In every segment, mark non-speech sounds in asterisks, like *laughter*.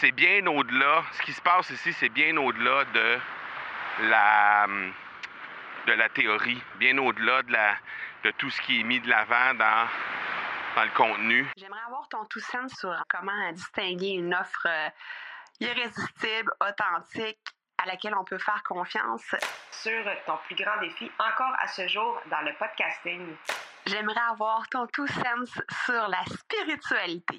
c'est bien au-delà. Ce qui se passe ici, c'est bien au-delà de la, de la théorie, bien au-delà de, la, de tout ce qui est mis de l'avant dans, dans le contenu. J'aimerais avoir ton tout sens sur comment distinguer une offre euh, irrésistible, authentique, à laquelle on peut faire confiance. Sur ton plus grand défi encore à ce jour dans le podcasting. J'aimerais avoir ton tout sens sur la spiritualité.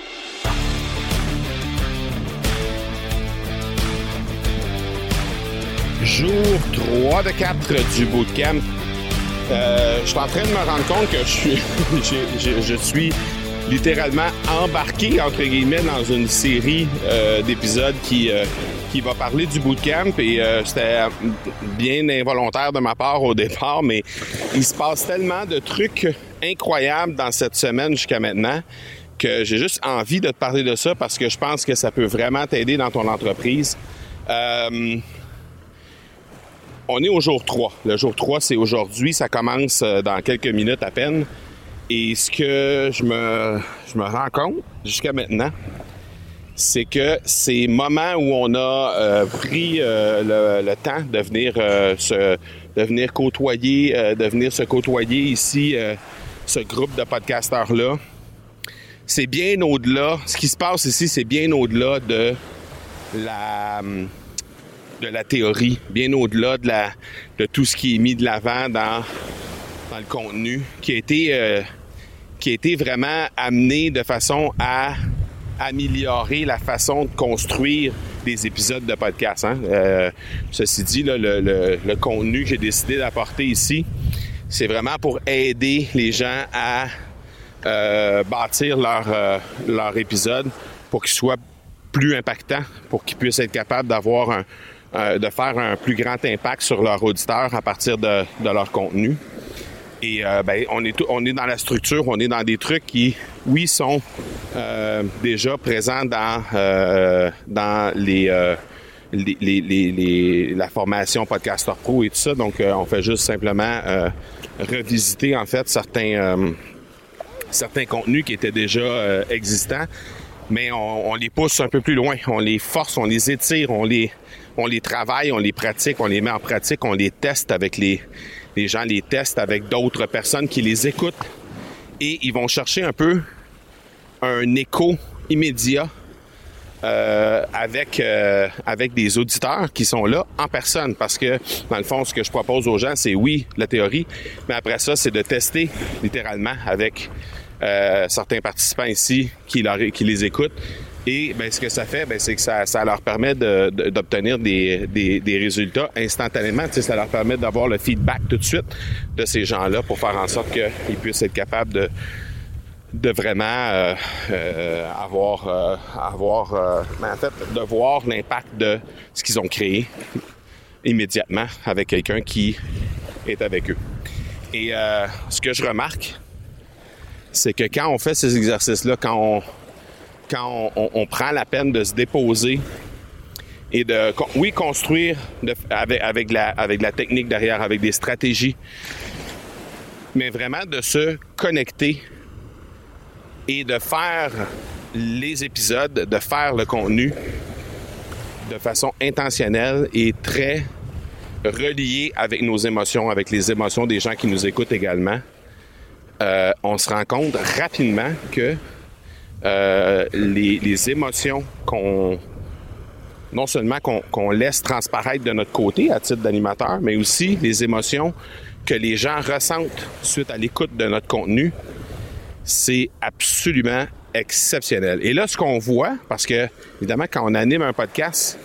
Jour 3 de 4 du bootcamp. Euh, je suis en train de me rendre compte que *laughs* je suis, littéralement embarqué, entre guillemets, dans une série euh, d'épisodes qui, euh, qui va parler du bootcamp. Et c'était bien involontaire de ma part au départ, mais il se passe tellement de trucs incroyables dans cette semaine jusqu'à maintenant que j'ai juste envie de te parler de ça parce que je pense que ça peut vraiment t'aider dans ton entreprise. On est au jour 3. Le jour 3, c'est aujourd'hui. Ça commence euh, dans quelques minutes à peine. Et ce que je me, je me rends compte jusqu'à maintenant, c'est que ces moments où on a euh, pris euh, le, temps de venir, se, de venir côtoyer, de venir se côtoyer ici, ce groupe de podcasteurs-là, c'est bien au-delà. Ce qui se passe ici, c'est bien au-delà de la de la théorie, bien au-delà de, la, de tout ce qui est mis de l'avant dans, dans le contenu, qui a été, euh, qui a été vraiment amené de façon à améliorer la façon de construire des épisodes de podcast. Hein. Euh, ceci dit, le, le, le contenu que j'ai décidé d'apporter ici, c'est vraiment pour aider les gens à euh, bâtir leur, leur épisode pour qu'il soit plus impactant, pour qu'ils puissent être capables d'avoir un, euh, de faire un plus grand impact sur leur auditeur à partir de, de leur contenu. Et euh, ben, on est on est dans la structure, on est dans des trucs qui, oui, sont euh, déjà présents dans dans les, les, les, les, la formation Podcaster Pro et tout ça. Donc, on fait juste simplement revisiter en fait certains certains contenus qui étaient déjà existants, mais on les pousse un peu plus loin, on les force, on les étire, on les on les travaille, on les pratique, on les met en pratique, on les teste avec les, les gens, les testent avec d'autres personnes qui les écoutent. Et ils vont chercher un peu un écho immédiat euh, avec euh, avec des auditeurs qui sont là en personne. Parce que dans le fond ce que je propose aux gens c'est oui la théorie mais après ça c'est de tester littéralement avec euh, certains participants ici qui les écoutent et ben, ce que ça fait, ben, c'est que ça, ça, leur permet d'obtenir de, des, des, des, résultats instantanément. Tu ça leur permet d'avoir le feedback tout de suite de ces gens-là pour faire en sorte qu'ils puissent être capables de, de vraiment euh, euh, avoir, euh, avoir euh, ben, en fait, de voir l'impact de ce qu'ils ont créé immédiatement avec quelqu'un qui est avec eux. Et euh, ce que je remarque, c'est que quand on fait ces exercices-là, quand on quand on, prend la peine de se déposer et de, oui, construire avec, la, avec la technique derrière, avec des stratégies, mais vraiment de se connecter et de faire les épisodes, de faire le contenu de façon intentionnelle et très reliée avec nos émotions, avec les émotions des gens qui nous écoutent également. Euh, on se rend compte rapidement que euh, les, émotions qu'on non seulement qu'on qu laisse transparaître de notre côté à titre d'animateur, mais aussi les émotions que les gens ressentent suite à l'écoute de notre contenu, c'est absolument exceptionnel. Et là, ce qu'on voit, parce que évidemment, quand on anime un podcast,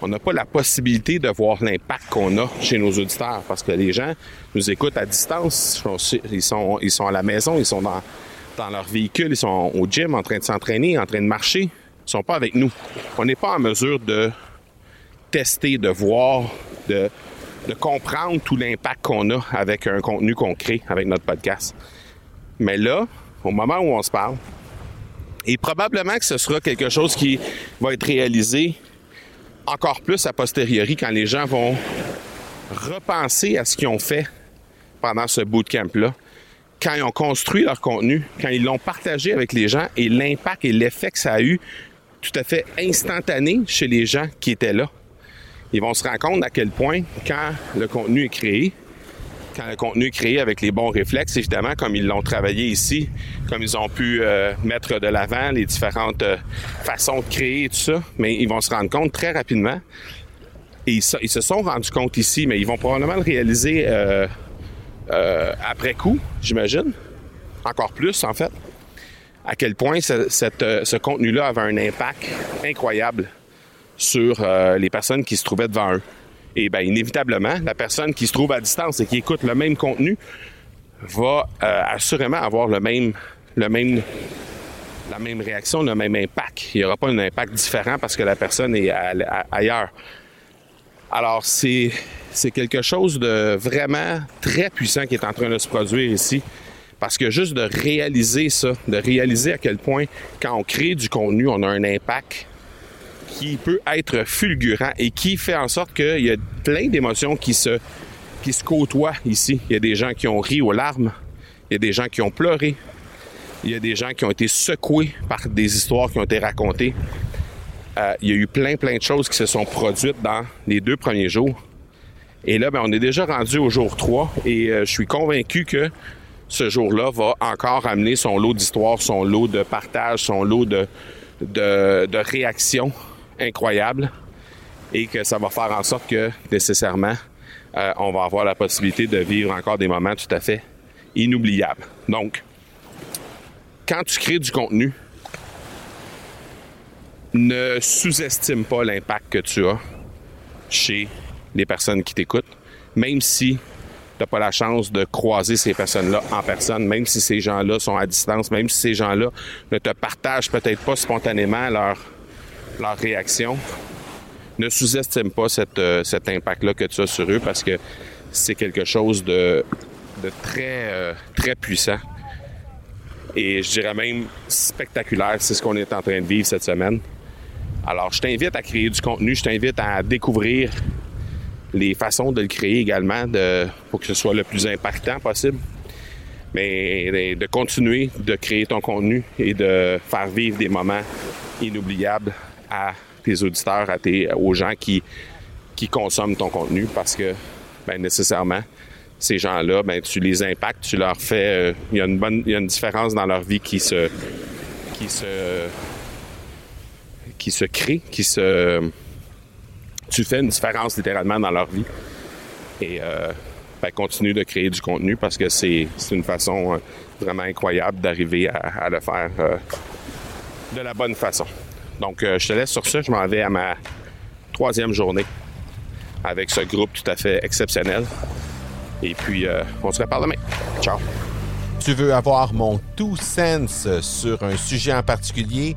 on n'a pas la possibilité de voir l'impact qu'on a chez nos auditeurs, parce que les gens nous écoutent à distance, ils sont, ils sont à la maison, ils sont dans dans leur véhicule, ils sont au gym en train de s'entraîner, en train de marcher, ils sont pas avec nous. On n'est pas en mesure de tester, de voir, de, de comprendre tout l'impact qu'on a avec un contenu qu'on crée avec notre podcast. Mais là, au moment où on se parle, et probablement que ce sera quelque chose qui va être réalisé encore plus a posteriori quand les gens vont repenser à ce qu'ils ont fait pendant ce bootcamp-là, quand ils ont construit leur contenu, quand ils l'ont partagé avec les gens et l'impact et l'effet que ça a eu tout à fait instantané chez les gens qui étaient là. Ils vont se rendre compte à quel point, quand le contenu est créé, quand le contenu est créé avec les bons réflexes, évidemment, comme ils l'ont travaillé ici, comme ils ont pu euh, mettre de l'avant les différentes euh, façons de créer et tout ça, mais ils vont se rendre compte très rapidement. Et ils, se sont rendus compte ici, mais ils vont probablement le réaliser euh, après coup, j'imagine. Encore plus, en fait. À quel point ce, ce contenu-là avait un impact incroyable sur les personnes qui se trouvaient devant eux. Et bien, inévitablement, la personne qui se trouve à distance et qui écoute le même contenu va euh, assurément avoir le même, le même, la même réaction, le même impact. Il n'y aura pas un impact différent parce que la personne est ailleurs. Alors, c'est, c'est quelque chose de vraiment très puissant qui est en train de se produire ici. Parce que juste de réaliser ça, de réaliser à quel point, quand on crée du contenu, on a un impact qui peut être fulgurant et qui fait en sorte qu'il y a plein d'émotions qui se, qui se côtoient ici. Il y a des gens qui ont ri aux larmes, il y a des gens qui ont pleuré, il y a des gens qui ont été secoués par des histoires qui ont été racontées. Euh, il y a eu plein, plein de choses qui se sont produites dans les deux premiers jours. Et là, ben, on est déjà rendu au jour 3 et euh, je suis convaincu que ce jour-là va encore amener son lot d'histoires, son lot de partage, son lot de, de, réactions incroyable et que ça va faire en sorte que nécessairement euh, on va avoir la possibilité de vivre encore des moments tout à fait inoubliables. Donc, quand tu crées du contenu, ne sous-estime pas l'impact que tu as chez les personnes qui t'écoutent, même si tu n'as pas la chance de croiser ces personnes-là en personne, même si ces gens-là sont à distance, même si ces gens-là ne te partagent peut-être pas spontanément leur leur réaction, ne sous-estime pas euh, cet impact-là que tu as sur eux parce que c'est quelque chose de, très, euh, très puissant. Et je dirais même spectaculaire. C'est ce qu'on est en train de vivre cette semaine. Alors, je t'invite à créer du contenu. Je t'invite à découvrir les façons de le créer également pour que ce soit le plus impactant possible. Mais de continuer de créer ton contenu et de faire vivre des moments inoubliables à tes auditeurs, à tes, aux gens qui, qui consomment ton contenu parce que ben, nécessairement, ces gens-là, ben, tu les impactes, tu leur fais. Euh, il y a une bonne, il y a une différence dans leur vie qui se, qui se, qui se crée, qui se. Tu fais une différence littéralement dans leur vie. Et euh, ben, continue de créer du contenu parce que c'est, une façon euh, vraiment incroyable d'arriver à, le faire de la bonne façon. Donc, euh, je te laisse sur ça. Je m'en vais à ma troisième journée avec ce groupe tout à fait exceptionnel. Et puis, euh, on se reparle demain. Ciao. Tu veux avoir mon tout sens sur un sujet en particulier?